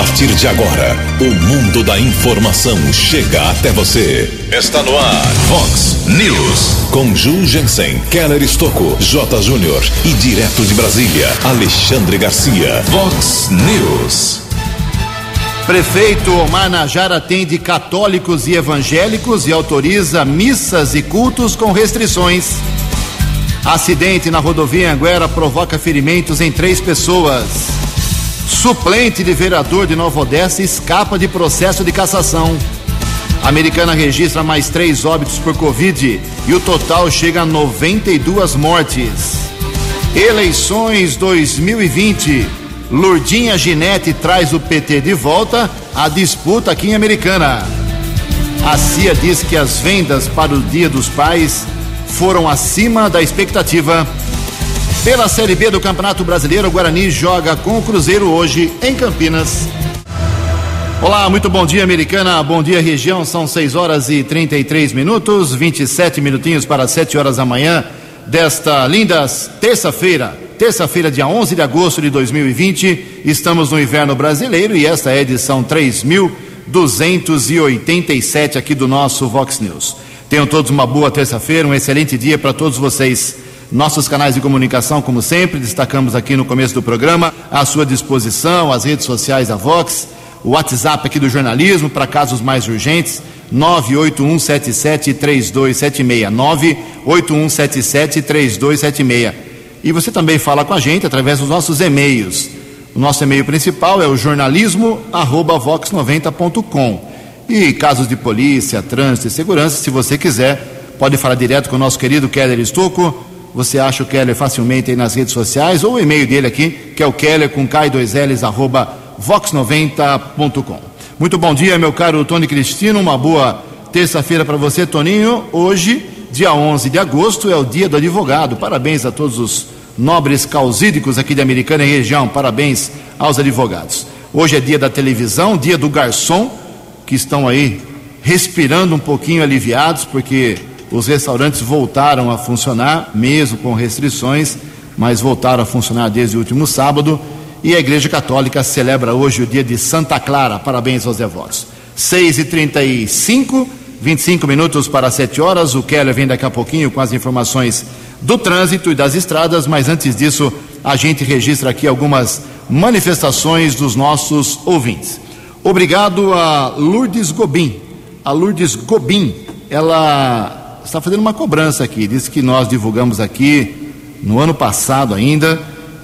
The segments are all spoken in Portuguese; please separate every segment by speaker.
Speaker 1: partir de agora, o mundo da informação chega até você. Está no ar, Fox News. Com Ju Jensen, Keller Estocco, J. Júnior e direto de Brasília, Alexandre Garcia. Fox News.
Speaker 2: Prefeito Omar Najar atende católicos e evangélicos e autoriza missas e cultos com restrições. Acidente na rodovia Anguera provoca ferimentos em três pessoas. Suplente de vereador de Nova Odessa escapa de processo de cassação. A americana registra mais três óbitos por Covid e o total chega a 92 mortes. Eleições 2020. Lurdinha Ginete traz o PT de volta à disputa aqui em Americana. A CIA diz que as vendas para o Dia dos Pais foram acima da expectativa. Pela Série B do Campeonato Brasileiro, o Guarani joga com o Cruzeiro hoje em Campinas. Olá, muito bom dia, Americana. Bom dia, região. São 6 horas e 33 minutos, 27 minutinhos para 7 horas da manhã desta linda terça-feira. Terça-feira, dia 11 de agosto de 2020. Estamos no inverno brasileiro e esta é a edição 3287 aqui do nosso Vox News. Tenham todos uma boa terça-feira, um excelente dia para todos vocês. Nossos canais de comunicação, como sempre, destacamos aqui no começo do programa, à sua disposição, as redes sociais da Vox, o WhatsApp aqui do jornalismo para casos mais urgentes, 981773276, 981773276. E você também fala com a gente através dos nossos e-mails. O nosso e-mail principal é o jornalismo@vox90.com. E casos de polícia, trânsito e segurança, se você quiser, pode falar direto com o nosso querido Keller Estocco. Você acha o Keller facilmente aí nas redes sociais ou o e-mail dele aqui, que é o Keller com K2Ls arroba vox90.com. Muito bom dia, meu caro Tony Cristino. Uma boa terça-feira para você, Toninho. Hoje, dia 11 de agosto, é o dia do advogado. Parabéns a todos os nobres causídicos aqui de Americana e região. Parabéns aos advogados. Hoje é dia da televisão, dia do garçom, que estão aí respirando um pouquinho aliviados, porque os restaurantes voltaram a funcionar, mesmo com restrições, mas voltaram a funcionar desde o último sábado. E a Igreja Católica celebra hoje o dia de Santa Clara. Parabéns aos devotos. 6h35, 25 minutos para 7 horas. O Keller vem daqui a pouquinho com as informações do trânsito e das estradas, mas antes disso, a gente registra aqui algumas manifestações dos nossos ouvintes. Obrigado a Lourdes Gobim. A Lourdes Gobim, ela está fazendo uma cobrança aqui. Disse que nós divulgamos aqui no ano passado ainda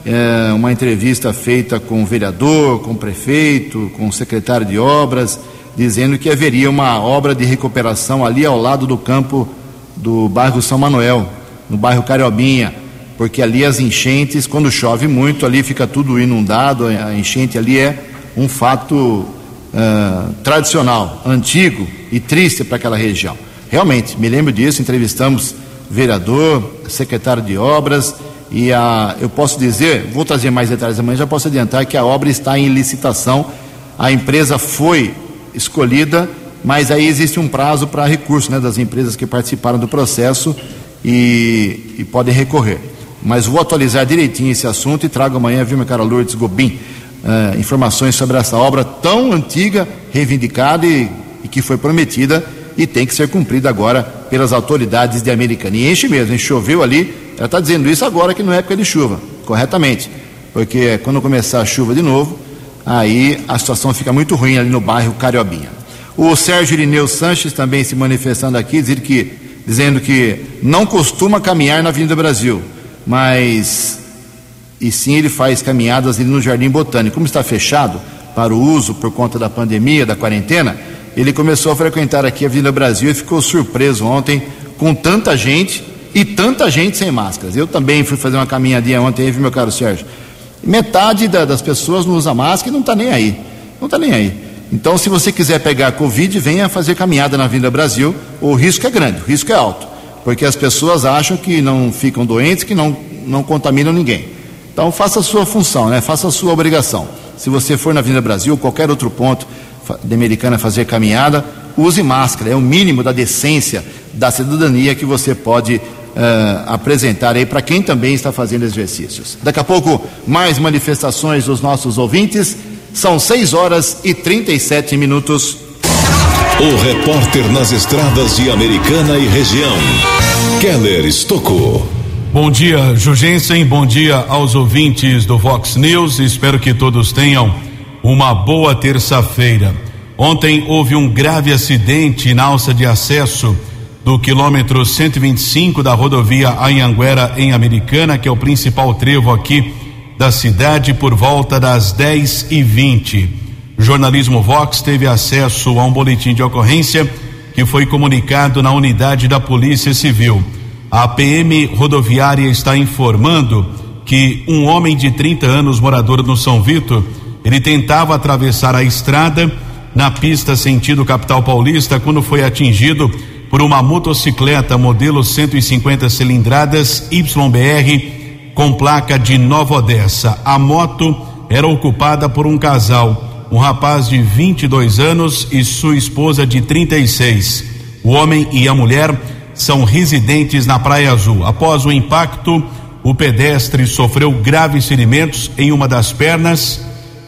Speaker 2: é, uma entrevista feita com o vereador, com o prefeito, com o secretário de obras, dizendo que haveria uma obra de recuperação ali ao lado do campo do bairro São Manuel, no bairro Cariobinha, porque ali as enchentes, quando chove muito, ali fica tudo inundado, a enchente ali é um fato uh, tradicional, antigo e triste para aquela região. Realmente, me lembro disso, entrevistamos vereador, secretário de obras, e a, eu posso dizer, vou trazer mais detalhes amanhã, já posso adiantar que a obra está em licitação, a empresa foi escolhida, mas aí existe um prazo para recurso né, das empresas que participaram do processo e, e, podem recorrer. Mas vou atualizar direitinho esse assunto e trago amanhã, viu, minha cara Lourdes Gobim, uh, informações sobre essa obra tão antiga, reivindicada e, e que foi prometida e tem que ser cumprida agora pelas autoridades de Americana. E enche mesmo, choveu ali, ela está dizendo isso agora que não é época de chuva, corretamente, porque quando começar a chuva de novo, aí a situação fica muito ruim ali no bairro Cariobinha. O Sérgio Irineu Sanches também se manifestando aqui, dizendo que, dizendo que não costuma caminhar na Avenida Brasil, mas e sim ele faz caminhadas ali no Jardim Botânico. Como está fechado para o uso por conta da pandemia, da quarentena, ele começou a frequentar aqui a Avenida Brasil e ficou surpreso ontem com tanta gente e tanta gente sem máscaras. Eu também fui fazer uma caminhadinha ontem, viu, meu caro Sérgio? Metade da, das pessoas não usa máscara e não está nem aí. Não está nem aí. Então, se você quiser pegar Covid, venha fazer caminhada na Avenida Brasil. O risco é grande, o risco é alto. Porque as pessoas acham que não ficam doentes, que não, não contaminam ninguém. Então, faça a sua função, né? faça a sua obrigação. Se você for na Avenida Brasil, qualquer outro ponto, de americana fazer caminhada, use máscara, é o mínimo da decência, da cidadania que você pode uh, apresentar aí para quem também está fazendo exercícios. Daqui a pouco, mais manifestações dos nossos ouvintes. São 6 horas e 37 minutos.
Speaker 1: O repórter nas estradas de Americana e região, Keller Estocou.
Speaker 3: Bom dia, Jugensen. Bom dia aos ouvintes do Vox News. Espero que todos tenham uma boa terça-feira. Ontem houve um grave acidente na alça de acesso do quilômetro 125 da rodovia Anhanguera em Americana, que é o principal trevo aqui da cidade, por volta das 10 e 20 O jornalismo Vox teve acesso a um boletim de ocorrência que foi comunicado na unidade da Polícia Civil. A PM rodoviária está informando que um homem de 30 anos, morador no São Vitor, ele tentava atravessar a estrada na pista sentido capital paulista quando foi atingido por uma motocicleta modelo 150 cilindradas YBR com placa de Nova Odessa. A moto era ocupada por um casal, um rapaz de 22 anos e sua esposa de 36. O homem e a mulher são residentes na Praia Azul. Após o impacto, o pedestre sofreu graves ferimentos em uma das pernas,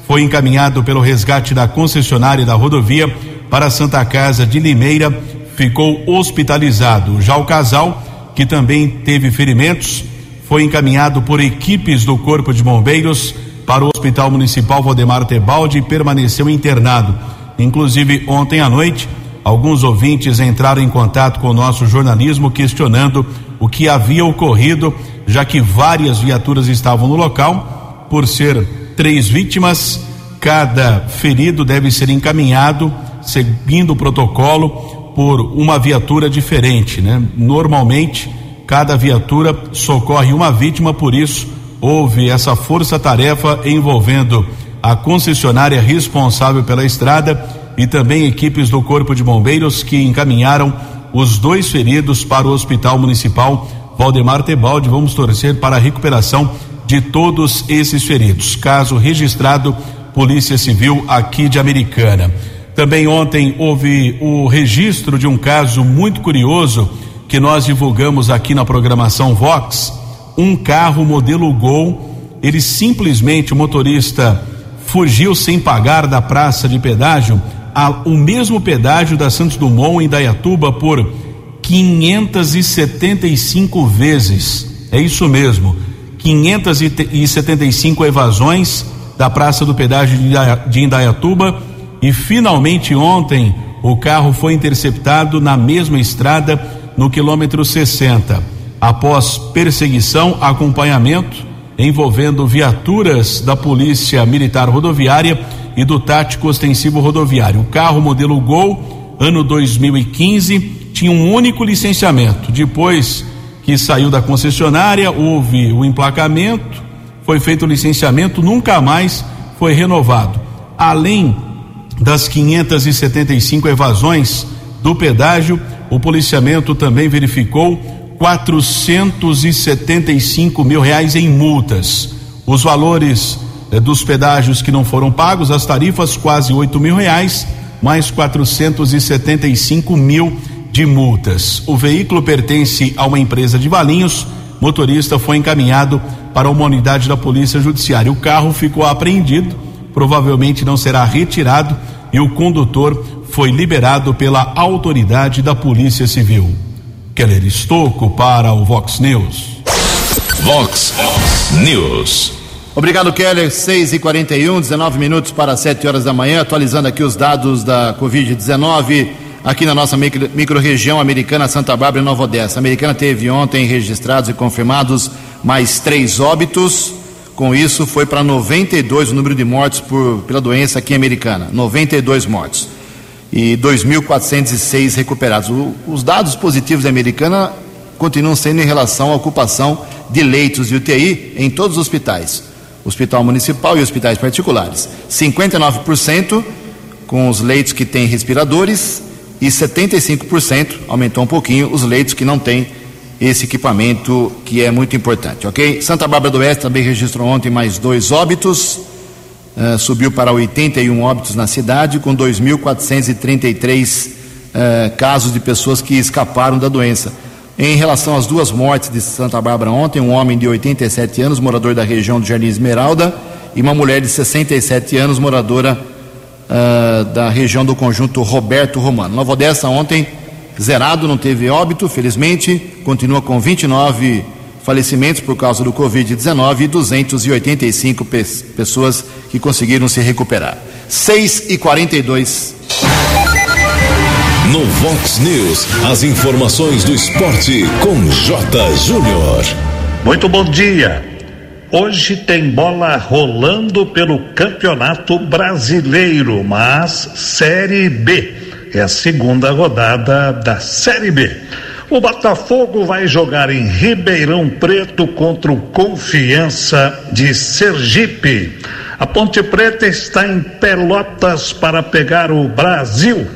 Speaker 3: foi encaminhado pelo resgate da concessionária da rodovia para Santa Casa de Limeira ficou hospitalizado. Já o casal, que também teve ferimentos, foi encaminhado por equipes do Corpo de Bombeiros para o Hospital Municipal Valdemar Tebaldi e permaneceu internado. Inclusive, ontem à noite, alguns ouvintes entraram em contato com o nosso jornalismo questionando o que havia ocorrido, já que várias viaturas estavam no local. Por ser três vítimas, cada ferido deve ser encaminhado seguindo o protocolo por uma viatura diferente, né? Normalmente, cada viatura socorre uma vítima, por isso houve essa força-tarefa envolvendo a concessionária responsável pela estrada e também equipes do Corpo de Bombeiros que encaminharam os dois feridos para o Hospital Municipal Valdemar Tebaldi. Vamos torcer para a recuperação de todos esses feridos. Caso registrado Polícia Civil aqui de Americana. Também ontem houve o registro de um caso muito curioso que nós divulgamos aqui na programação Vox. Um carro modelo Gol, ele simplesmente, o motorista fugiu sem pagar da praça de pedágio, a, o mesmo pedágio da Santos Dumont em Dayatuba por 575 vezes. É isso mesmo, 575 evasões da praça do pedágio de Indaiatuba e finalmente ontem o carro foi interceptado na mesma estrada no quilômetro 60. Após perseguição, acompanhamento envolvendo viaturas da Polícia Militar Rodoviária e do Tático Ostensivo Rodoviário. O carro modelo Gol, ano 2015, tinha um único licenciamento. Depois que saiu da concessionária, houve o emplacamento, foi feito o licenciamento, nunca mais foi renovado. Além das 575 evasões do pedágio, o policiamento também verificou 475 mil reais em multas. Os valores eh, dos pedágios que não foram pagos, as tarifas quase 8 mil reais, mais 475 mil de multas. O veículo pertence a uma empresa de Valinhos. Motorista foi encaminhado para uma unidade da Polícia Judiciária. O carro ficou apreendido provavelmente não será retirado e o condutor foi liberado pela autoridade da Polícia Civil. Keller Estocco para o Vox News.
Speaker 1: Vox News.
Speaker 2: Obrigado, Keller. 6 e 41 19 minutos para 7 horas da manhã. Atualizando aqui os dados da Covid-19 aqui na nossa micro-região americana Santa Bárbara e Nova Odessa. A americana teve ontem registrados e confirmados mais três óbitos. Com isso, foi para 92 o número de mortes por, pela doença aqui em Americana. 92 mortes. E 2.406 recuperados. O, os dados positivos da Americana continuam sendo em relação à ocupação de leitos de UTI em todos os hospitais. Hospital Municipal e hospitais particulares. 59% com os leitos que têm respiradores e 75%, aumentou um pouquinho, os leitos que não têm esse equipamento que é muito importante, ok? Santa Bárbara do Oeste também registrou ontem mais dois óbitos, uh, subiu para 81 óbitos na cidade, com 2.433 uh, eh, casos de pessoas que escaparam da doença. Em relação às duas mortes de Santa Bárbara ontem, um homem de 87 anos, morador da região do Jardim Esmeralda, e uma mulher de 67 anos, moradora uh, da região do conjunto Roberto Romano. Nova Odessa ontem zerado, não teve óbito, felizmente, continua com 29 falecimentos por causa do Covid-19 e 285 pe pessoas que conseguiram se recuperar. 6 e 42.
Speaker 1: No Vox News, as informações do esporte com J. Júnior.
Speaker 4: Muito bom dia. Hoje tem bola rolando pelo Campeonato Brasileiro, mas Série B. É a segunda rodada da Série B. O Botafogo vai jogar em Ribeirão Preto contra o Confiança de Sergipe. A Ponte Preta está em Pelotas para pegar o Brasil.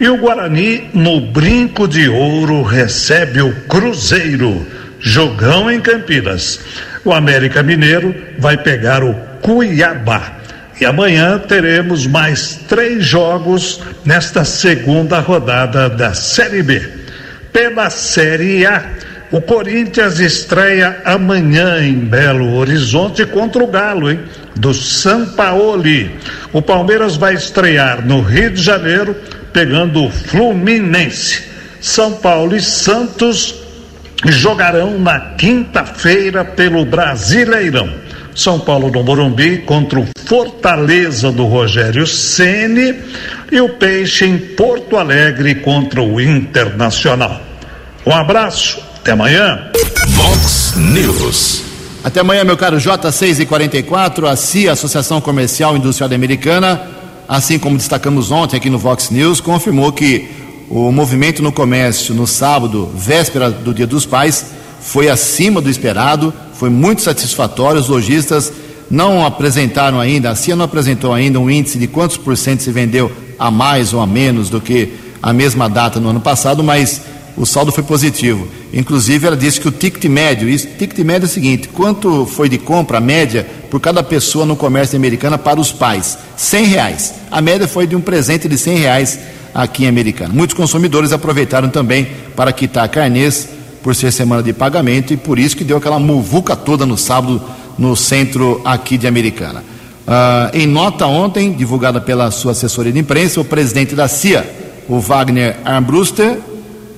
Speaker 4: E o Guarani, no Brinco de Ouro, recebe o Cruzeiro. Jogão em Campinas. O América Mineiro vai pegar o Cuiabá. E amanhã teremos mais três jogos nesta segunda rodada da Série B. Pela Série A, o Corinthians estreia amanhã em Belo Horizonte contra o Galo, hein? Do Sampaoli. O Palmeiras vai estrear no Rio de Janeiro, pegando o Fluminense. São Paulo e Santos jogarão na quinta-feira pelo Brasileirão. São Paulo do Morumbi contra o Fortaleza do Rogério Ceni e o Peixe em Porto Alegre contra o Internacional. Um abraço, até amanhã.
Speaker 1: Vox News.
Speaker 2: Até amanhã, meu caro J6 e 44, a CIA, Associação Comercial Industrial Americana, assim como destacamos ontem aqui no Vox News, confirmou que o movimento no comércio no sábado, véspera do Dia dos Pais, foi acima do esperado, foi muito satisfatório. Os lojistas não apresentaram ainda, a CIA não apresentou ainda um índice de quantos por cento se vendeu a mais ou a menos do que a mesma data no ano passado, mas o saldo foi positivo. Inclusive, ela disse que o ticket médio, isso, ticket médio é o seguinte: quanto foi de compra, média, por cada pessoa no comércio americano para os pais? 100 reais. A média foi de um presente de 100 reais aqui em Americana. Muitos consumidores aproveitaram também para quitar carnês por ser semana de pagamento e por isso que deu aquela muvuca toda no sábado no centro aqui de Americana. Uh, em nota ontem, divulgada pela sua assessoria de imprensa, o presidente da CIA, o Wagner Armbruster,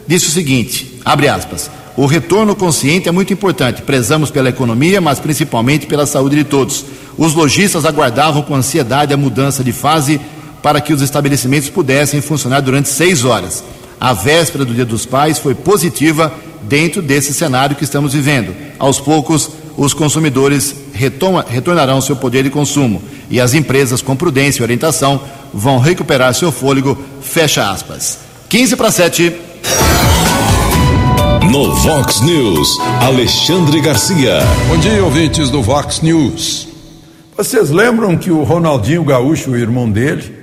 Speaker 2: disse o seguinte, abre aspas, o retorno consciente é muito importante. Prezamos pela economia, mas principalmente pela saúde de todos. Os lojistas aguardavam com ansiedade a mudança de fase para que os estabelecimentos pudessem funcionar durante seis horas. A véspera do Dia dos Pais foi positiva dentro desse cenário que estamos vivendo. Aos poucos, os consumidores retoma, retornarão seu poder de consumo e as empresas, com prudência e orientação, vão recuperar seu fôlego. Fecha aspas. 15 para 7.
Speaker 1: No Vox News, Alexandre Garcia.
Speaker 5: Bom dia, ouvintes do Vox News. Vocês lembram que o Ronaldinho Gaúcho, o irmão dele,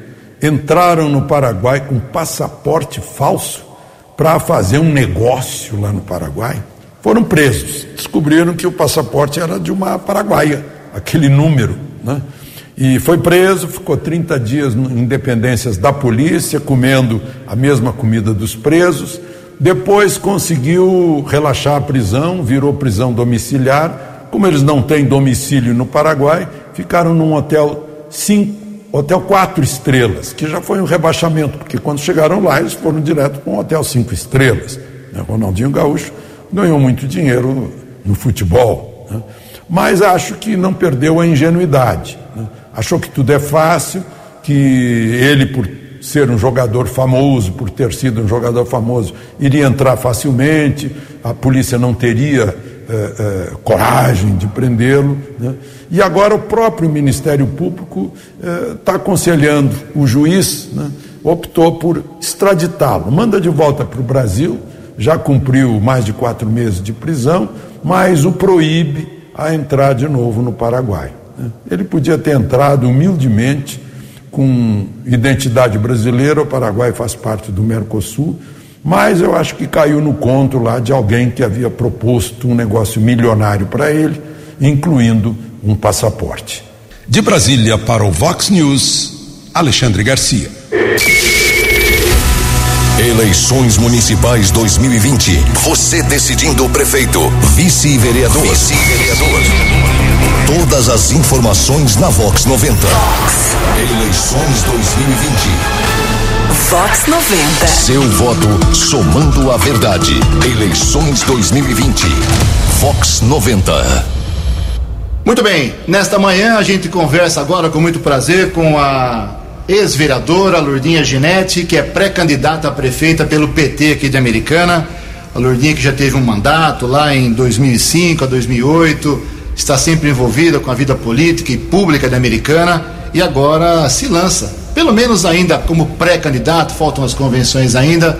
Speaker 5: entraram no Paraguai com passaporte falso para fazer um negócio lá no Paraguai. Foram presos. Descobriram que o passaporte era de uma paraguaia, aquele número, né? E foi preso, ficou 30 dias em dependências da polícia, comendo a mesma comida dos presos. Depois conseguiu relaxar a prisão, virou prisão domiciliar. Como eles não têm domicílio no Paraguai, ficaram num hotel cinco hotel quatro estrelas, que já foi um rebaixamento, porque quando chegaram lá eles foram direto para um hotel cinco estrelas. Né? Ronaldinho Gaúcho ganhou muito dinheiro no, futebol, né? mas acho que não perdeu a ingenuidade. Né? Achou que tudo é fácil, que ele, por ser um jogador famoso, por ter sido um jogador famoso, iria entrar facilmente, a polícia não teria é, é, coragem de prendê-lo. Né? E agora o próprio Ministério Público está é, aconselhando o juiz, né? optou por extraditá-lo, manda de volta para o Brasil, já cumpriu mais de quatro meses de prisão, mas o proíbe a entrar de novo no Paraguai. Né? Ele podia ter entrado humildemente com identidade brasileira, o Paraguai faz parte do Mercosul, mas eu acho que caiu no conto lá de alguém que havia proposto um negócio milionário para ele, incluindo um passaporte.
Speaker 1: De Brasília para o Vox News, Alexandre Garcia. Eleições Municipais 2020. Você decidindo o prefeito, vice-vereador. Vice-vereador Todas as informações na Vox 90. Eleições 2020.
Speaker 6: Vox 90.
Speaker 1: Seu voto somando a verdade. Eleições 2020. Vox 90.
Speaker 2: Muito bem, nesta manhã a gente conversa agora com muito prazer com a ex-vereadora Lourdinha Ginetti, que é pré-candidata a prefeita pelo PT aqui de Americana. A Lourdinha que já teve um mandato lá em 2005 a 2008, está sempre envolvida com a vida política e pública de Americana e agora se lança, pelo menos ainda como pré-candidato, faltam as convenções ainda.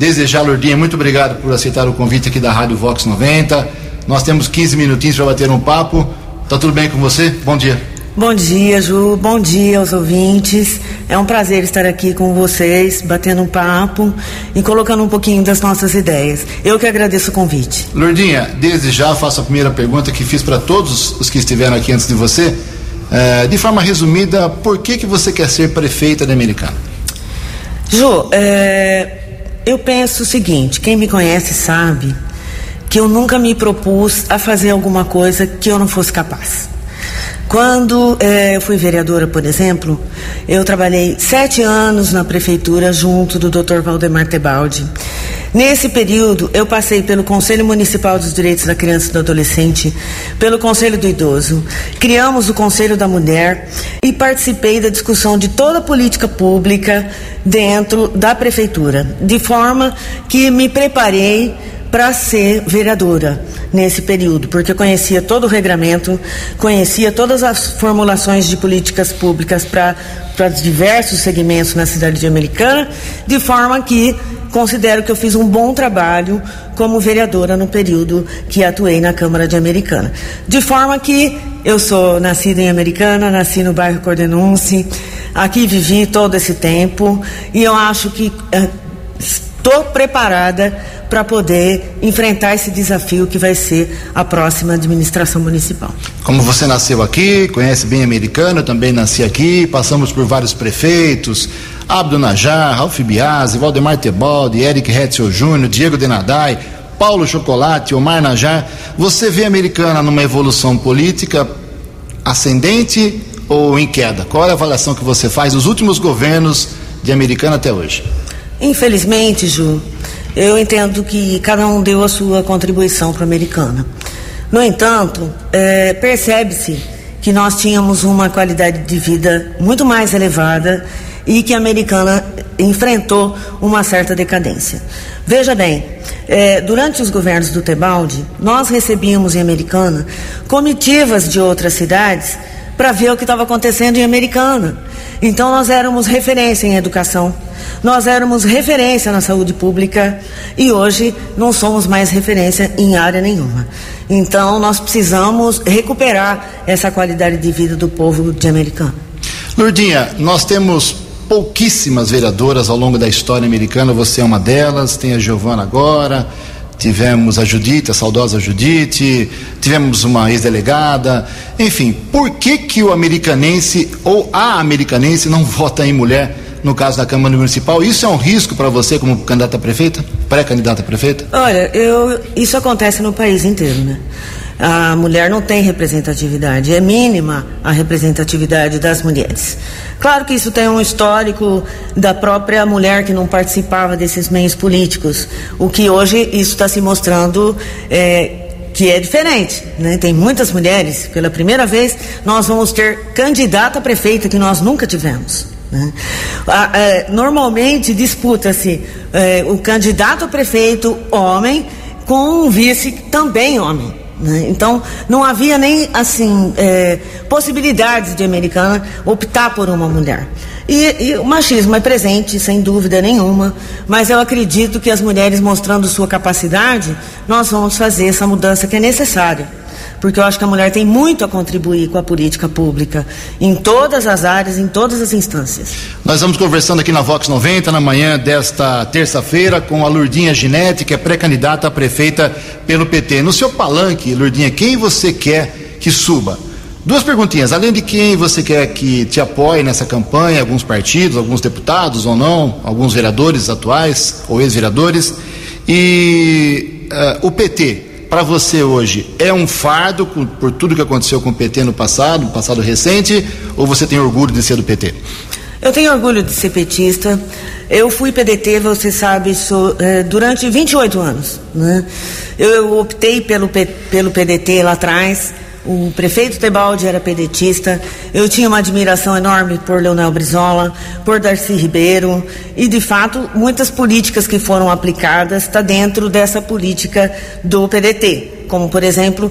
Speaker 2: Desejar, Lourdinha, muito obrigado por aceitar o convite aqui da Rádio Vox 90. Nós temos 15 minutinhos para bater um papo. Tá tudo bem com você? Bom dia.
Speaker 7: Bom dia, Ju. Bom dia aos ouvintes. É um prazer estar aqui com vocês, batendo um papo e colocando um pouquinho das nossas ideias. Eu que agradeço o convite.
Speaker 2: Lourdinha, desde já faço a primeira pergunta que fiz para todos os que estiveram aqui antes de você. É, de forma resumida, por que, que você quer ser prefeita da Americana?
Speaker 7: Ju, é, eu penso o seguinte: quem me conhece sabe que eu nunca me propus a fazer alguma coisa que eu não fosse capaz. Quando eh, eu fui vereadora, por exemplo, eu trabalhei sete anos na prefeitura junto do Dr. Valdemar Tebaldi. Nesse período, eu passei pelo Conselho Municipal dos Direitos da Criança e do Adolescente, pelo Conselho do Idoso, criamos o Conselho da Mulher e participei da discussão de toda a política pública dentro da prefeitura, de forma que me preparei para ser vereadora nesse período, porque conhecia todo o regramento, conhecia todas as formulações de políticas públicas para diversos segmentos na cidade de Americana, de forma que considero que eu fiz um bom trabalho como vereadora no período que atuei na Câmara de Americana. De forma que eu sou nascida em Americana, nasci no bairro Cordenunce, aqui vivi todo esse tempo e eu acho que eh, estou preparada para poder enfrentar esse desafio que vai ser a próxima administração municipal.
Speaker 2: Como você nasceu aqui, conhece bem americano, também nasci aqui, passamos por vários prefeitos, Abdo Najar, Ralph Biasi, Valdemar Tebaldi, Eric Hetzel Júnior, Diego Denadai, Paulo Chocolate, Omar Najar. Você vê a americana numa evolução política ascendente ou em queda? Qual é a avaliação que você faz dos últimos governos de americana até hoje?
Speaker 7: Infelizmente, Ju, eu entendo que cada um deu a sua contribuição para a americana. No entanto, é, percebe-se que nós tínhamos uma qualidade de vida muito mais elevada e que a americana enfrentou uma certa decadência. Veja bem, é, durante os governos do Tebaldi, nós recebíamos em Americana comitivas de outras cidades para ver o que estava acontecendo em Americana. Então nós éramos referência em educação, nós éramos referência na saúde pública e hoje não somos mais referência em área nenhuma. Então nós precisamos recuperar essa qualidade de vida do povo de Americana.
Speaker 2: Lourdinha, nós temos pouquíssimas vereadoras ao longo da história americana, você é uma delas, tem a Giovana agora, tivemos a Judite, a saudosa Judite, tivemos uma ex-delegada, enfim, por que que o americanense ou a americanense não vota em mulher no caso da Câmara Municipal? Isso é um risco para você como candidata a prefeita, pré-candidata a prefeita?
Speaker 7: Olha, eu, isso acontece no país inteiro, né? A mulher não tem representatividade, é mínima a representatividade das mulheres. Claro que isso tem um histórico da própria mulher que não participava desses meios políticos, o que hoje isso está se mostrando é, que é diferente, né? Tem muitas mulheres, pela primeira vez nós vamos ter candidata a prefeita que nós nunca tivemos. Né? é, normalmente disputa-se é, o candidato a prefeito homem com um vice também homem. Né? Então, não havia nem assim é, possibilidades de americana optar por uma mulher. E, e, o machismo é presente, sem dúvida nenhuma, mas eu acredito que as mulheres mostrando sua capacidade, nós vamos fazer essa mudança que é necessária porque eu acho que a mulher tem muito a contribuir com a política pública, em todas as áreas, em todas as instâncias.
Speaker 2: Nós vamos conversando aqui na Vox 90, na manhã desta terça-feira, com a Lurdinha Ginete, que é pré-candidata a prefeita pelo PT. No seu palanque, Lurdinha, quem você quer que suba? Duas perguntinhas, além de quem você quer que te apoie nessa campanha, alguns partidos, alguns deputados ou não, alguns vereadores atuais ou ex-vereadores, e uh, o PT para você hoje é um fardo por, tudo que aconteceu com o PT no passado, no passado recente, ou você tem orgulho de ser do PT?
Speaker 7: Eu tenho orgulho de ser petista. Eu fui PDT, você sabe, sou, é, durante 28 anos. Né? Eu, eu optei pelo, pelo PDT lá atrás. O prefeito Tebaldi era pedetista. Eu tinha uma admiração enorme por Leonel Brizola, por Darcy Ribeiro. E, de fato, muitas políticas que foram aplicadas estão tá dentro dessa política do PDT. Como, por exemplo,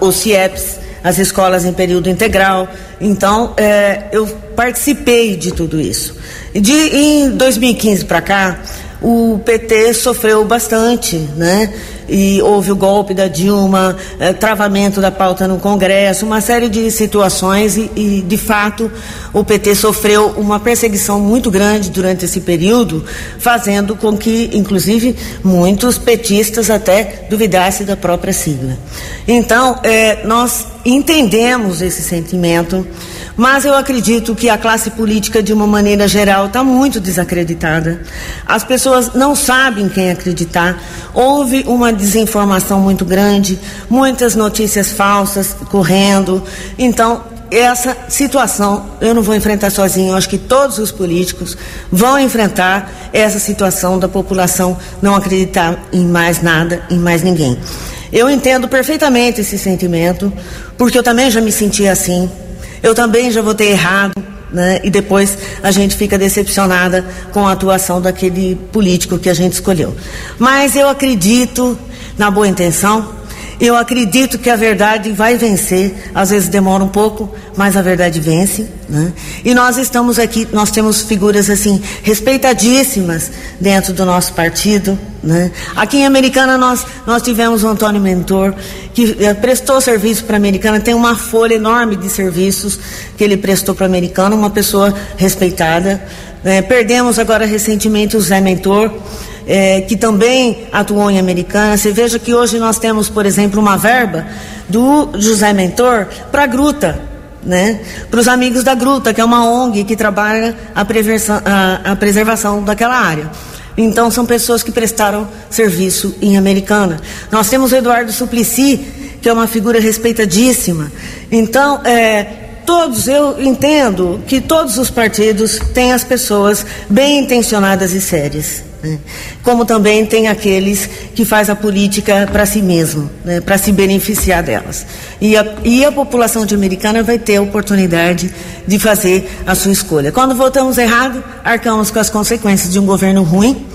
Speaker 7: os CIEPs as escolas em período integral. Então, é, eu participei de tudo isso. De, em 2015 para cá, o PT sofreu bastante, né? E houve o golpe da Dilma, é, travamento da pauta no Congresso, uma série de situações e, e, de fato, o PT sofreu uma perseguição muito grande durante esse período, fazendo com que, inclusive, muitos petistas até duvidassem da própria sigla. Então, é, nós entendemos esse sentimento, mas eu acredito que a classe política, de uma maneira geral, está muito desacreditada. As pessoas não sabem quem acreditar. Houve uma desinformação muito grande, muitas notícias falsas correndo. Então, essa situação eu não vou enfrentar sozinho. Eu acho que todos os políticos vão enfrentar essa situação da população não acreditar em mais nada, em mais ninguém. Eu entendo perfeitamente esse sentimento, porque eu também já me senti assim. Eu também já votei errado, né? E depois a gente fica decepcionada com a atuação daquele político que a gente escolheu. Mas eu acredito na boa intenção, eu acredito que a verdade vai vencer, às vezes demora um pouco, mas a verdade vence. Né? E nós estamos aqui, nós temos figuras assim, respeitadíssimas dentro do nosso partido. Né? Aqui em Americana nós, nós tivemos o Antônio Mentor, que eh, prestou serviço para a Americana, tem uma folha enorme de serviços que ele prestou para a Americana, uma pessoa respeitada. Né? Perdemos agora recentemente o Zé Mentor é, que também atuou em Americana. Você veja que hoje nós temos, por exemplo, uma verba do José Mentor para a Gruta, né? para os amigos da Gruta, que é uma ONG que trabalha a, a, a preservação daquela área. Então, são pessoas que prestaram serviço em Americana. Nós temos o Eduardo Suplicy, que é uma figura respeitadíssima. Então, é, todos, eu entendo que todos os partidos têm as pessoas bem intencionadas e sérias. Né? Como também tem aqueles que faz a política para si mesmo, né? para se beneficiar delas. E a, e a população de Americana vai ter a oportunidade de fazer a sua escolha. Quando votamos errado, arcamos com as consequências de um governo ruim,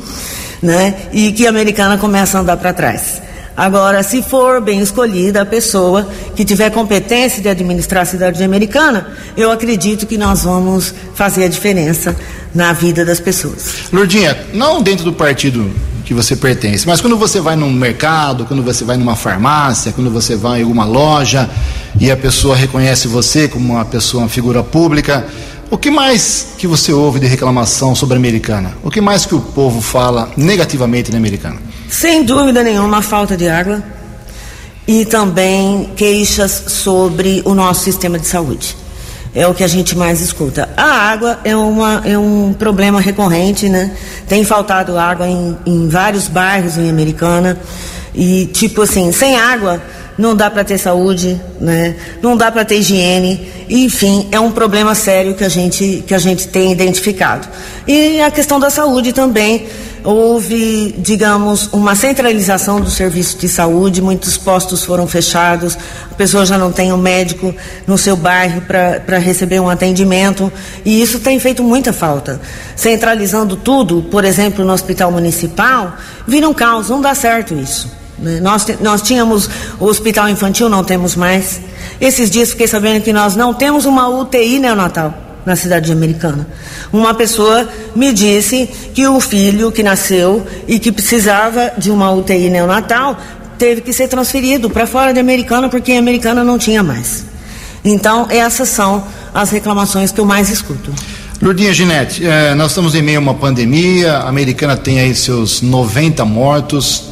Speaker 7: né? E que a Americana começa a andar para trás. Agora, se for bem escolhida a pessoa que tiver competência de administrar a cidade americana, eu acredito que nós vamos fazer a diferença na vida das pessoas.
Speaker 2: Lourdinha, não dentro do partido que você pertence, mas quando você vai num mercado, quando você vai numa farmácia, quando você vai em alguma loja e a pessoa reconhece você como uma pessoa, uma figura pública, o que mais que você ouve de reclamação sobre a americana? O que mais que o povo fala negativamente na americana?
Speaker 7: Sem dúvida nenhuma, falta de água e também queixas sobre o nosso sistema de saúde. É o que a gente mais escuta. A água é, uma, é um problema recorrente, né? Tem faltado água em, em vários bairros em Americana. E, tipo assim, sem água não dá para ter saúde, né? Não dá para ter higiene, enfim, é um problema sério que a gente que a gente tem identificado. E a questão da saúde também houve, digamos, uma centralização do serviço de saúde, muitos postos foram fechados, a pessoa já não tem um médico no seu bairro para receber um atendimento, e isso tem feito muita falta. Centralizando tudo, por exemplo, no hospital municipal, vira um caos, não dá certo isso. Né? Nós, nós tínhamos o hospital infantil, não temos mais. Esses dias fiquei sabendo que nós não temos uma UTI neonatal na cidade americana. Uma pessoa me disse que o filho que nasceu e que precisava de uma UTI neonatal teve que ser transferido para fora de Americana porque em Americana não tinha mais. Então, essas são as reclamações que eu mais escuto.
Speaker 2: Lourdinha Ginete, eh, nós estamos em meio a uma pandemia, a americana tem aí seus 90 mortos,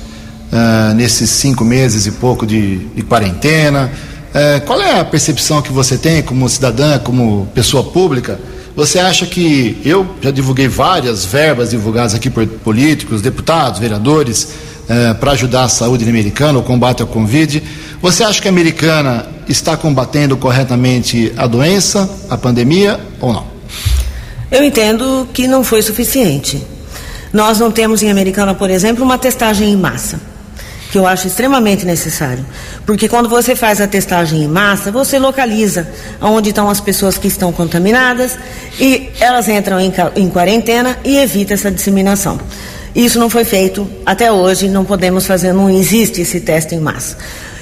Speaker 2: uh, nesses cinco meses e pouco de, de quarentena. Uh, qual é a percepção que você tem como cidadã, como pessoa pública? Você acha que eu já divulguei várias verbas divulgadas aqui por políticos, deputados, vereadores, eh, para ajudar a saúde americana, o combate ao Covid. Você acha que a americana está combatendo corretamente a doença, a pandemia ou não?
Speaker 7: Eu entendo que não foi suficiente. Nós não temos em Americana, por exemplo, uma testagem em massa, que eu acho extremamente necessário. Porque quando você faz a testagem em massa, você localiza onde estão as pessoas que estão contaminadas e elas entram em, em quarentena e evita essa disseminação. Isso não foi feito até hoje, não podemos fazer, não existe esse teste em massa.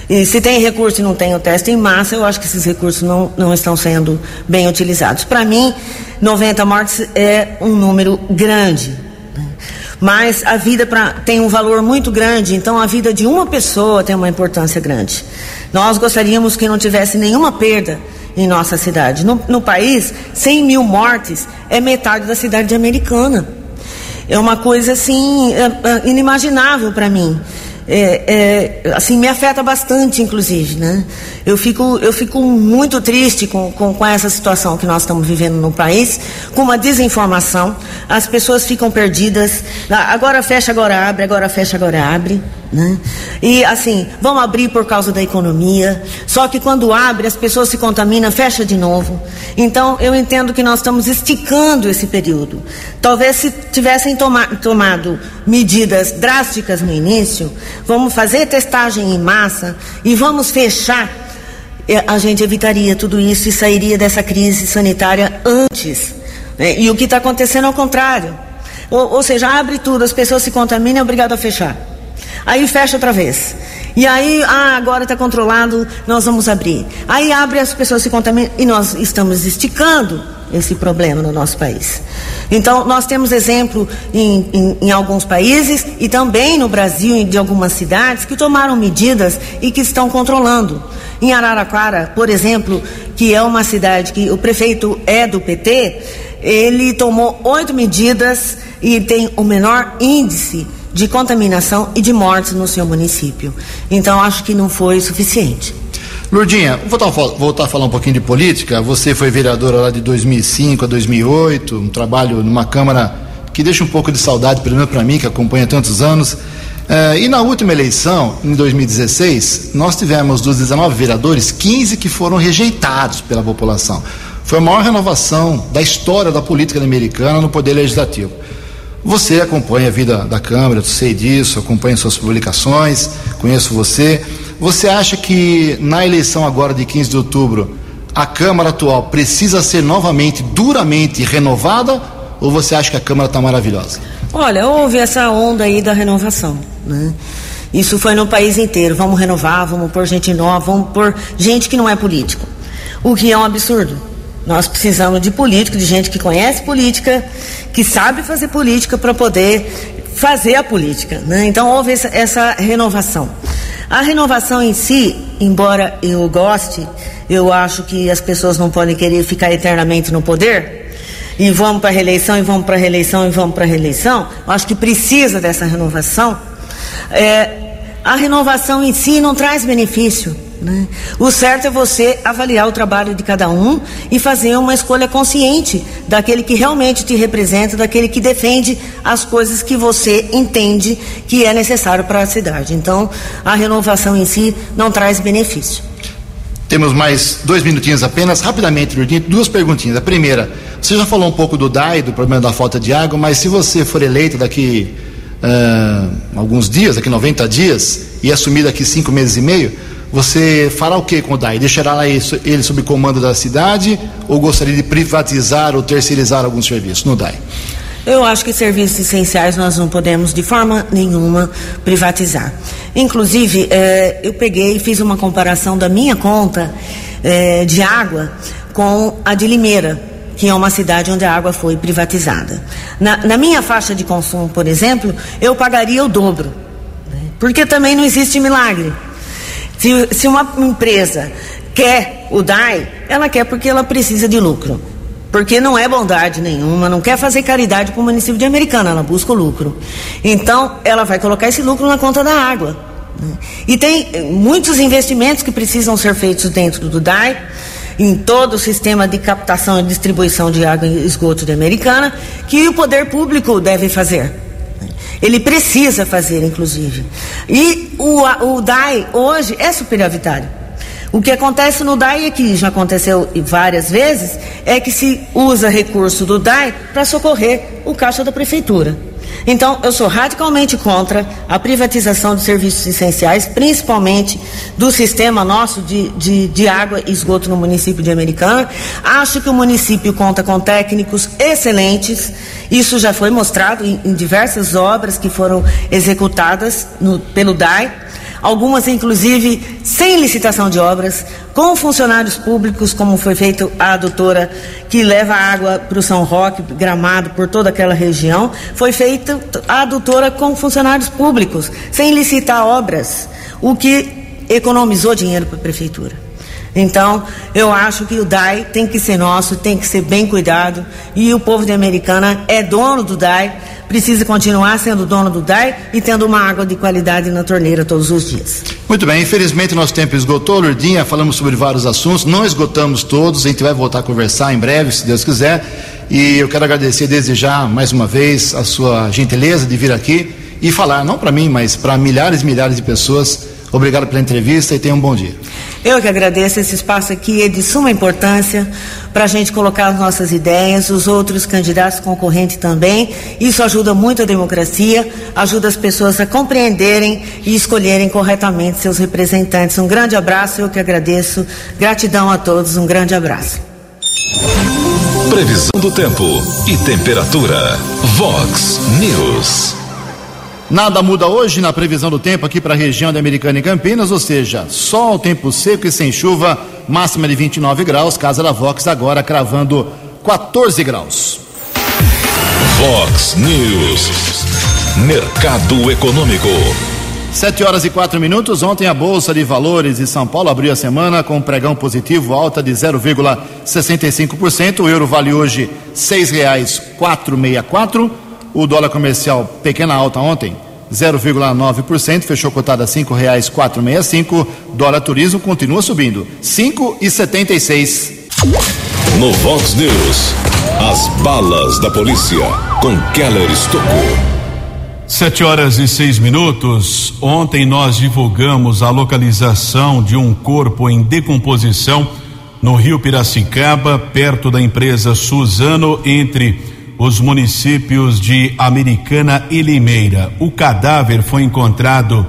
Speaker 7: E se tem recurso e não tem o teste em massa, eu acho que esses recursos não, não estão sendo bem utilizados. Para mim, 90 mortes é um número grande. Mas a vida pra, tem um valor muito grande, então a vida de uma pessoa tem uma importância grande. Nós gostaríamos que não tivesse nenhuma perda em nossa cidade. No, no país, 100 mil mortes é metade da cidade americana. É uma coisa assim é, é, inimaginável para mim é, é, assim, me afeta bastante, inclusive, né? Eu fico, eu fico muito triste com, com, com, essa situação que nós estamos vivendo no país, com uma desinformação, as pessoas ficam perdidas, agora fecha, agora abre, agora fecha, agora abre, né? E assim, vão abrir por causa da economia, só que quando abre, as pessoas se contaminam, fecha de novo. Então, eu entendo que nós estamos esticando esse período. Talvez se tivessem toma, tomado medidas drásticas no início, vamos fazer testagem em massa e vamos fechar, a gente evitaria tudo isso e sairia dessa crise sanitária antes. Né? E o que está acontecendo é o contrário. Ou, ou, seja, abre tudo, as pessoas se contaminam, é obrigado a fechar. Aí fecha outra vez. E aí, ah, agora está controlado, nós vamos abrir. Aí abre, as pessoas se contaminam e nós estamos esticando esse problema no nosso país. Então, nós temos exemplo em, em, em, alguns países e também no Brasil, de algumas cidades, que tomaram medidas e que estão controlando. Em Araraquara, por exemplo, que é uma cidade que o prefeito é do PT, ele tomou oito medidas e tem o menor índice de contaminação e de mortes no seu município. Então, acho que não foi suficiente.
Speaker 2: Lourdinha, vou voltar, a falar um pouquinho de política. Você foi vereadora lá de 2005 a 2008, um trabalho numa Câmara que deixa um pouco de saudade, pelo menos para mim, que acompanha tantos anos. Uh, e na última eleição, em 2016, nós tivemos dos 19 vereadores, 15 que foram rejeitados pela população. Foi a maior renovação da história da política americana no Poder Legislativo. Você acompanha a vida da Câmara, eu sei disso, acompanha suas publicações, conheço você. Você acha que na eleição agora de 15 de outubro, a Câmara atual precisa ser novamente, duramente renovada? Ou você acha que a Câmara está maravilhosa?
Speaker 7: Olha, houve essa onda aí da renovação, né? Isso foi no país inteiro. Vamos renovar, vamos pôr gente nova, vamos pôr gente que não é político. O que é um absurdo. Nós precisamos de político, de gente que conhece política, que sabe fazer política para poder fazer a política. Né? Então houve essa, renovação. A renovação em si, embora eu goste, eu acho que as pessoas não podem querer ficar eternamente no poder. E vamos para a reeleição, e vamos para a reeleição, e vamos para a reeleição. Acho que precisa dessa renovação. É, a renovação em si não traz benefício. Né? O certo é você avaliar o trabalho de cada um e fazer uma escolha consciente daquele que realmente te representa, daquele que defende as coisas que você entende que é necessário para a cidade. Então, a renovação em si não traz benefício.
Speaker 2: Temos mais dois minutinhos apenas, rapidamente, Lourdinho, duas perguntinhas. A primeira, você já falou um pouco do DAI, do problema da falta de água, mas se você for eleito daqui uh, alguns dias, daqui 90 dias, e assumir daqui cinco meses e meio, você fará o que com o DAI? Deixará ele sob comando da cidade ou gostaria de privatizar ou terceirizar alguns serviços no DAI?
Speaker 7: Eu acho que serviços essenciais nós não podemos de forma nenhuma privatizar. Inclusive, eh, eu peguei e fiz uma comparação da minha conta eh, de água com a de Limeira, que é uma cidade onde a água foi privatizada. Na, na minha faixa de consumo, por exemplo, eu pagaria o dobro, né? porque também não existe milagre. Se, se uma empresa quer o DAI, ela quer porque ela precisa de lucro. Porque não é bondade nenhuma, não quer fazer caridade para o município de Americana, ela busca o lucro. Então, ela vai colocar esse lucro na conta da água. Né? E tem muitos investimentos que precisam ser feitos dentro do DAI, em todo o sistema de captação e distribuição de água e esgoto de Americana, que o poder público deve fazer. Ele precisa fazer, inclusive. E o, o DAI hoje é superavitário. O que acontece no DAI, é que já aconteceu várias vezes, é que se usa recurso do DAI para socorrer o caixa da prefeitura. Então, eu sou radicalmente contra a privatização de serviços essenciais, principalmente do sistema nosso de, de, de, água e esgoto no município de Americana. Acho que o município conta com técnicos excelentes. Isso já foi mostrado em, em diversas obras que foram executadas no, pelo DAI algumas inclusive sem licitação de obras, com funcionários públicos, como foi feito a adutora que leva água para o São Roque, Gramado, por toda aquela região, foi feita a adutora com funcionários públicos, sem licitar obras, o que economizou dinheiro para a prefeitura. Então, eu acho que o DAI tem que ser nosso, tem que ser bem cuidado, e o povo de Americana é dono do DAI, precisa continuar sendo dono do DAI e tendo uma água de qualidade na torneira todos os dias.
Speaker 2: Muito bem, infelizmente nosso tempo esgotou, Lourdinha, falamos sobre vários assuntos, não esgotamos todos, a gente vai voltar a conversar em breve, se Deus quiser, e eu quero agradecer desde já, mais uma vez, a sua gentileza de vir aqui e falar, não para mim, mas para milhares e milhares de pessoas, obrigado pela entrevista e tenha um bom dia.
Speaker 7: Eu que agradeço esse espaço aqui, é de suma importância para a gente colocar as nossas ideias, os outros candidatos concorrentes também. Isso ajuda muito a democracia, ajuda as pessoas a compreenderem e escolherem corretamente seus representantes. Um grande abraço, eu que agradeço. Gratidão a todos, um grande abraço.
Speaker 1: Previsão do tempo e temperatura. Vox News.
Speaker 2: Nada muda hoje na previsão do tempo aqui para a região da Americana e Campinas, ou seja, sol, tempo seco e sem chuva, máxima de 29 graus, Casa da Vox agora cravando 14 graus.
Speaker 1: Vox News, Mercado Econômico.
Speaker 2: 7 horas e 4 minutos. Ontem a Bolsa de Valores de São Paulo abriu a semana com um pregão positivo, alta de 0,65%. O euro vale hoje R$ 6,464 o dólar comercial, pequena alta ontem, 0,9%, fechou cotada a cinco reais quatro cinco. Dólar turismo continua subindo, cinco e setenta e seis.
Speaker 1: No Vox News, as balas da polícia com Keller Estocou.
Speaker 3: Sete horas e seis minutos. Ontem nós divulgamos a localização de um corpo em decomposição no Rio Piracicaba, perto da empresa Suzano, entre os municípios de Americana e Limeira. O cadáver foi encontrado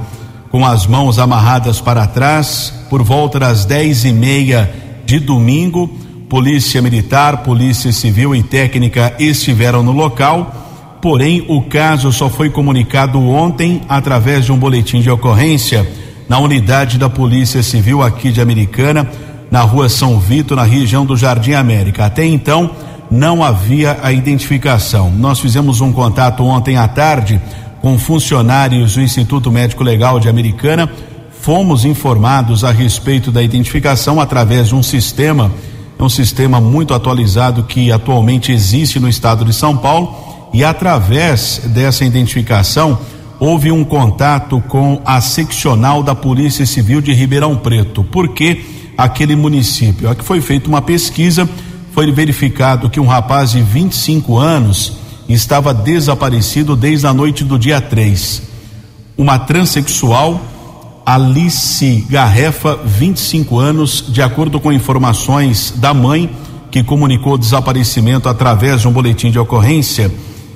Speaker 3: com as mãos amarradas para trás por volta das dez e meia de domingo. Polícia Militar, Polícia Civil e Técnica estiveram no local, porém o caso só foi comunicado ontem através de um boletim de ocorrência na unidade da Polícia Civil aqui de Americana, na rua São Vito, na região do Jardim América. Até então, não havia a identificação. Nós fizemos um contato ontem à tarde com funcionários do Instituto Médico Legal de Americana. Fomos informados a respeito da identificação através de um sistema, um sistema muito atualizado que atualmente existe no estado de São Paulo, e através dessa identificação houve um contato com a seccional da Polícia Civil de Ribeirão Preto. Por que aquele município? Aqui foi feita uma pesquisa foi verificado que um rapaz de 25 anos estava desaparecido desde a noite do dia 3. Uma transexual, Alice Garrefa, 25 anos, de acordo com informações da mãe, que comunicou o desaparecimento através de um boletim de ocorrência,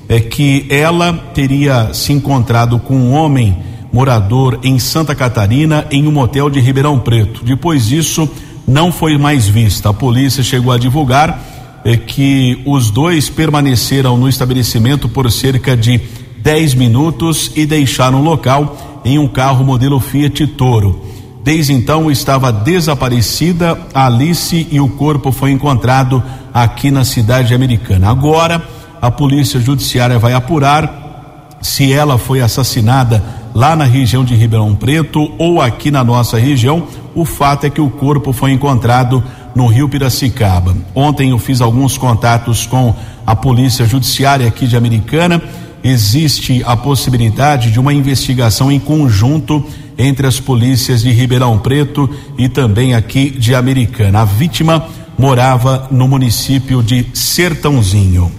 Speaker 3: é que ela teria se encontrado com um homem morador em Santa Catarina em um motel de Ribeirão Preto. Depois disso, não foi mais vista. A polícia chegou a divulgar é, que os dois permaneceram no estabelecimento por cerca de 10 minutos e deixaram o local em um carro modelo Fiat Toro. Desde então estava desaparecida Alice e o corpo foi encontrado aqui na cidade americana. Agora a polícia judiciária vai apurar se ela foi assassinada lá na região de Ribeirão Preto ou aqui na nossa região. O fato é que o corpo foi encontrado no Rio Piracicaba. Ontem eu fiz alguns contatos com a Polícia Judiciária aqui de Americana. Existe a possibilidade de uma investigação em conjunto entre as polícias de Ribeirão Preto e também aqui de Americana. A vítima morava no município de Sertãozinho.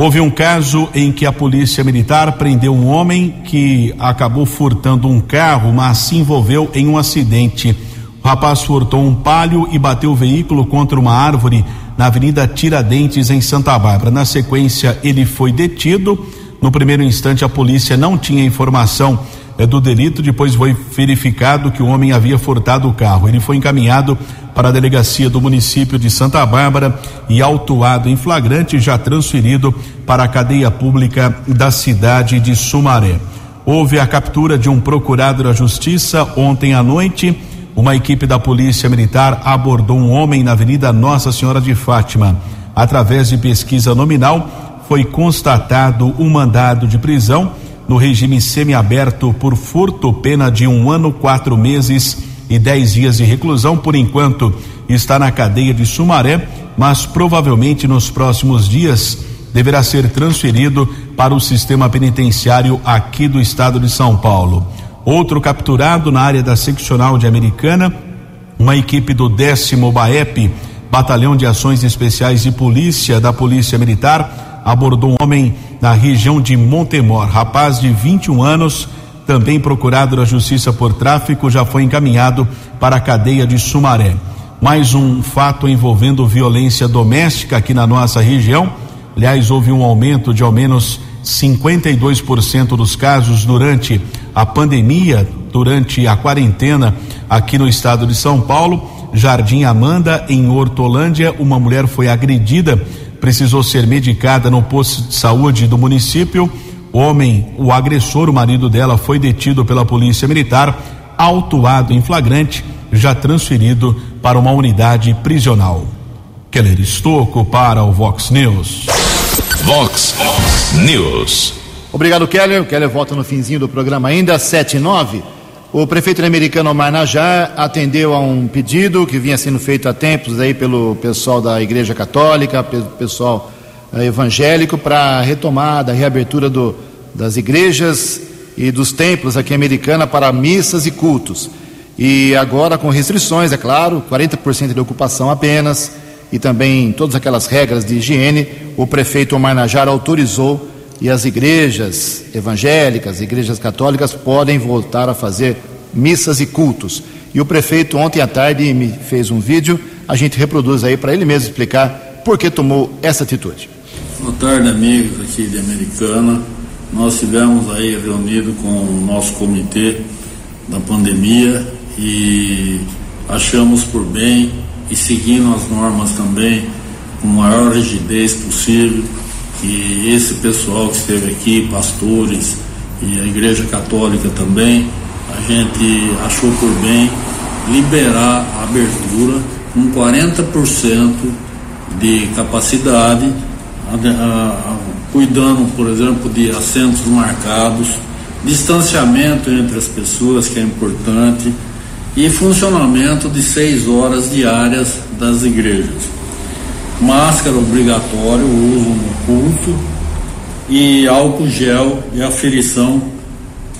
Speaker 3: Houve um caso em que a polícia militar prendeu um homem que acabou furtando um carro, mas se envolveu em um acidente. O rapaz furtou um palio e bateu o veículo contra uma árvore na Avenida Tiradentes, em Santa Bárbara. Na sequência, ele foi detido. No primeiro instante, a polícia não tinha informação do delito, depois foi verificado que o homem havia furtado o carro. Ele foi encaminhado para a delegacia do município de Santa Bárbara e autuado em flagrante, já transferido para a cadeia pública da cidade de Sumaré. Houve a captura de um procurado da justiça ontem à noite. Uma equipe da Polícia Militar abordou um homem na Avenida Nossa Senhora de Fátima. Através de pesquisa nominal, foi constatado um mandado de prisão no regime semiaberto por furto, pena de um ano, quatro meses e 10 dias de reclusão. Por enquanto, está na cadeia de Sumaré, mas provavelmente nos próximos dias deverá ser transferido para o sistema penitenciário aqui do estado de São Paulo. Outro capturado na área da seccional de Americana, uma equipe do décimo BAEP, Batalhão de Ações Especiais de Polícia da Polícia Militar, abordou um homem na região de Montemor, rapaz de 21 anos também procurado da Justiça por tráfico, já foi encaminhado para a cadeia de Sumaré. Mais um fato envolvendo violência doméstica aqui na nossa região. Aliás, houve um aumento de ao menos 52% dos casos durante a pandemia, durante a quarentena aqui no estado de São Paulo. Jardim Amanda, em Hortolândia, uma mulher foi agredida, precisou ser medicada no posto de saúde do município o homem, o agressor, o marido dela, foi detido pela polícia militar, autuado em flagrante, já transferido para uma unidade prisional. Keller Estocco para o Vox News.
Speaker 1: Vox News.
Speaker 2: Obrigado, Keller. O Keller volta no finzinho do programa ainda, 7 e 9. O prefeito americano Omar Najar atendeu a um pedido que vinha sendo feito há tempos aí pelo pessoal da Igreja Católica, pelo pessoal eh, evangélico para a retomada, a reabertura do, das igrejas e dos templos aqui Americana para missas e cultos. E agora com restrições, é claro, 40% de ocupação apenas e também todas aquelas regras de higiene, o prefeito Omar Najar autorizou e as igrejas evangélicas, igrejas católicas podem voltar a fazer missas e cultos. E o prefeito ontem à tarde me fez um vídeo, a gente reproduz aí para ele mesmo explicar por que tomou essa atitude.
Speaker 8: Boa tarde, amigos aqui de Americana. Nós tivemos aí reunido com o nosso comitê da pandemia e achamos por bem e seguindo as normas também com a maior rigidez possível que esse pessoal que esteve aqui, pastores e a Igreja Católica também, a gente achou por bem liberar a abertura com 40% de capacidade cuidando, por exemplo, de assentos marcados, distanciamento entre as pessoas, que é importante, e funcionamento de seis horas diárias das igrejas. Máscara obrigatório, uso no culto e álcool gel e aferição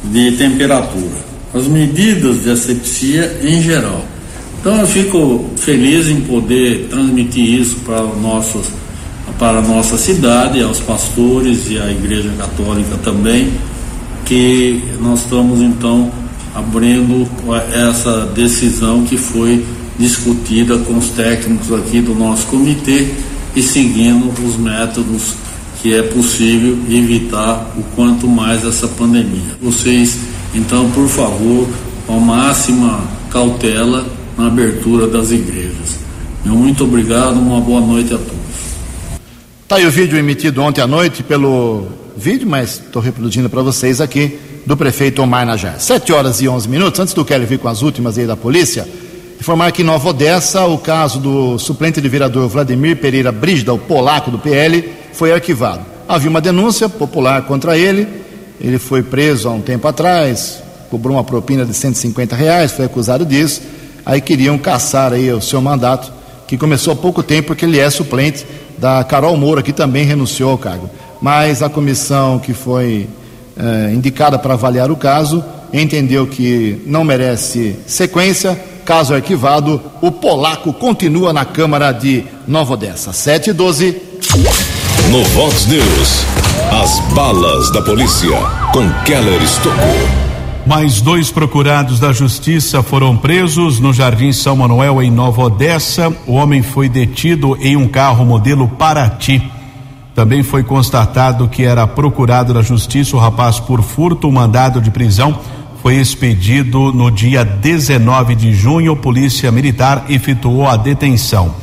Speaker 8: de temperatura. As medidas de asepsia em geral. Então eu fico feliz em poder transmitir isso para nossos para a nossa cidade, aos pastores e à Igreja Católica também, que nós estamos então abrindo essa decisão que foi discutida com os técnicos aqui do nosso comitê e seguindo os métodos que é possível evitar o quanto mais essa pandemia. Vocês, então, por favor, com a máxima cautela na abertura das igrejas. Muito obrigado, uma boa noite a todos.
Speaker 2: Está aí o vídeo emitido ontem à noite pelo vídeo, mas estou reproduzindo para vocês aqui, do prefeito Omar Najar. Sete horas e onze minutos, antes do Kelly vir com as últimas aí da polícia, informar que em Nova Odessa, o caso do suplente de vereador Vladimir Pereira Brígida, o polaco do PL, foi arquivado. Havia uma denúncia popular contra ele, ele foi preso há um tempo atrás, cobrou uma propina de 150 reais, foi acusado disso, aí queriam caçar aí o seu mandato, que começou há pouco tempo, porque ele é suplente da Carol Moura, que também renunciou ao cargo. Mas a comissão que foi eh, indicada para avaliar o caso entendeu que não merece sequência. Caso arquivado, o polaco continua na Câmara de Nova Odessa. 7 e 12.
Speaker 1: No Vox News, as balas da polícia com Keller Estocou.
Speaker 3: Mais dois procurados da justiça foram presos no Jardim São Manuel, em Nova Odessa. O homem foi detido em um carro modelo Paraty. Também foi constatado que era procurado da justiça o rapaz por furto. Mandado de prisão foi expedido no dia 19 de junho. Polícia Militar efetuou a detenção.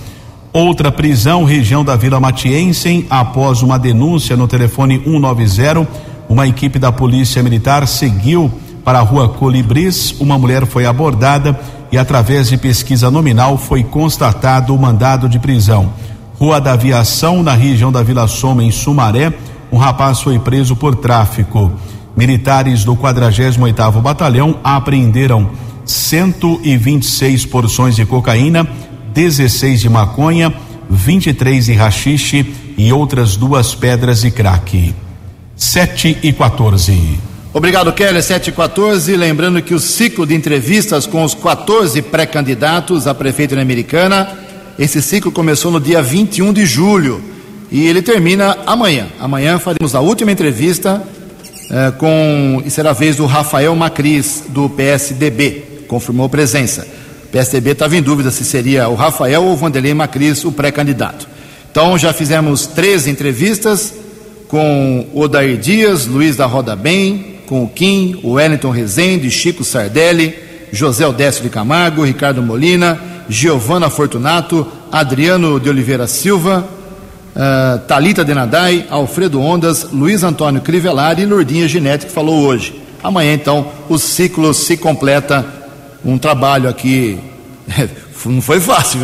Speaker 3: Outra prisão, região da Vila Matiense, após uma denúncia no telefone 190, uma equipe da Polícia Militar seguiu para a rua Colibris. Uma mulher foi abordada e, através de pesquisa nominal, foi constatado o mandado de prisão. Rua da Aviação, na região da Vila Soma, em Sumaré, um rapaz foi preso por tráfico. Militares do 48º Batalhão apreenderam 126 porções de cocaína, 16 de maconha, 23 de rachixe e outras duas pedras de crack. 7 e 14.
Speaker 2: Obrigado, Kelly. 714. Lembrando que o ciclo de entrevistas com os 14 pré-candidatos a prefeito na Americana, esse ciclo começou no dia 21 de julho e ele termina amanhã. Amanhã faremos a última entrevista eh, com. E será a vez do Rafael Macris, do PSDB. Confirmou presença. O PSDB estava em dúvida se seria o Rafael ou o Vanderlei Macris o pré-candidato. Então já fizemos três entrevistas com Odair Dias, Luiz da Roda Bem, com o Kim, o Wellington Rezende, Chico Sardelli, José Odécio de Camargo, Ricardo Molina, Giovana Fortunato, Adriano de Oliveira Silva, uh, Talita Denadai, Alfredo Ondas, Luiz Antônio Crivellari e Lourdinha Ginete, que falou hoje. Amanhã, então, o ciclo se completa. Um trabalho aqui. Não foi fácil,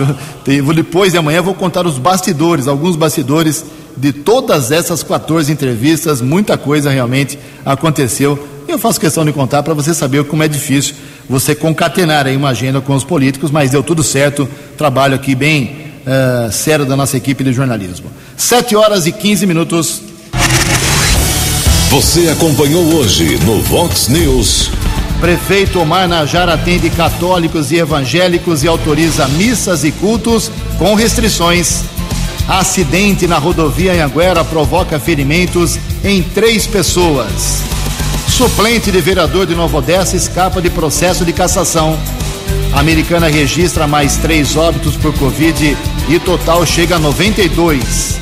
Speaker 2: viu? Depois de amanhã vou contar os bastidores, alguns bastidores de todas essas 14 entrevistas, muita coisa realmente aconteceu. Eu faço questão de contar para você saber como é difícil você concatenar aí uma agenda com os políticos, mas deu tudo certo. Trabalho aqui bem uh, sério da nossa equipe de jornalismo. 7 horas e 15 minutos.
Speaker 1: Você acompanhou hoje no Vox News.
Speaker 2: Prefeito Omar Najar atende católicos e evangélicos e autoriza missas e cultos com restrições. Acidente na rodovia Anhanguera provoca ferimentos em três pessoas. Suplente de vereador de Nova Odessa escapa de processo de cassação. A americana registra mais três óbitos por Covid e total chega a 92.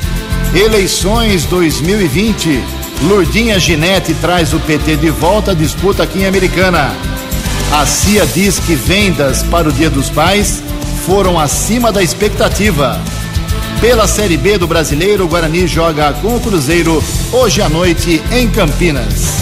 Speaker 2: Eleições 2020. Lurdinha Ginete traz o PT de volta à disputa aqui em Americana. A CIA diz que vendas para o Dia dos Pais foram acima da expectativa. Pela Série B do Brasileiro, o Guarani joga com o Cruzeiro hoje à noite em Campinas.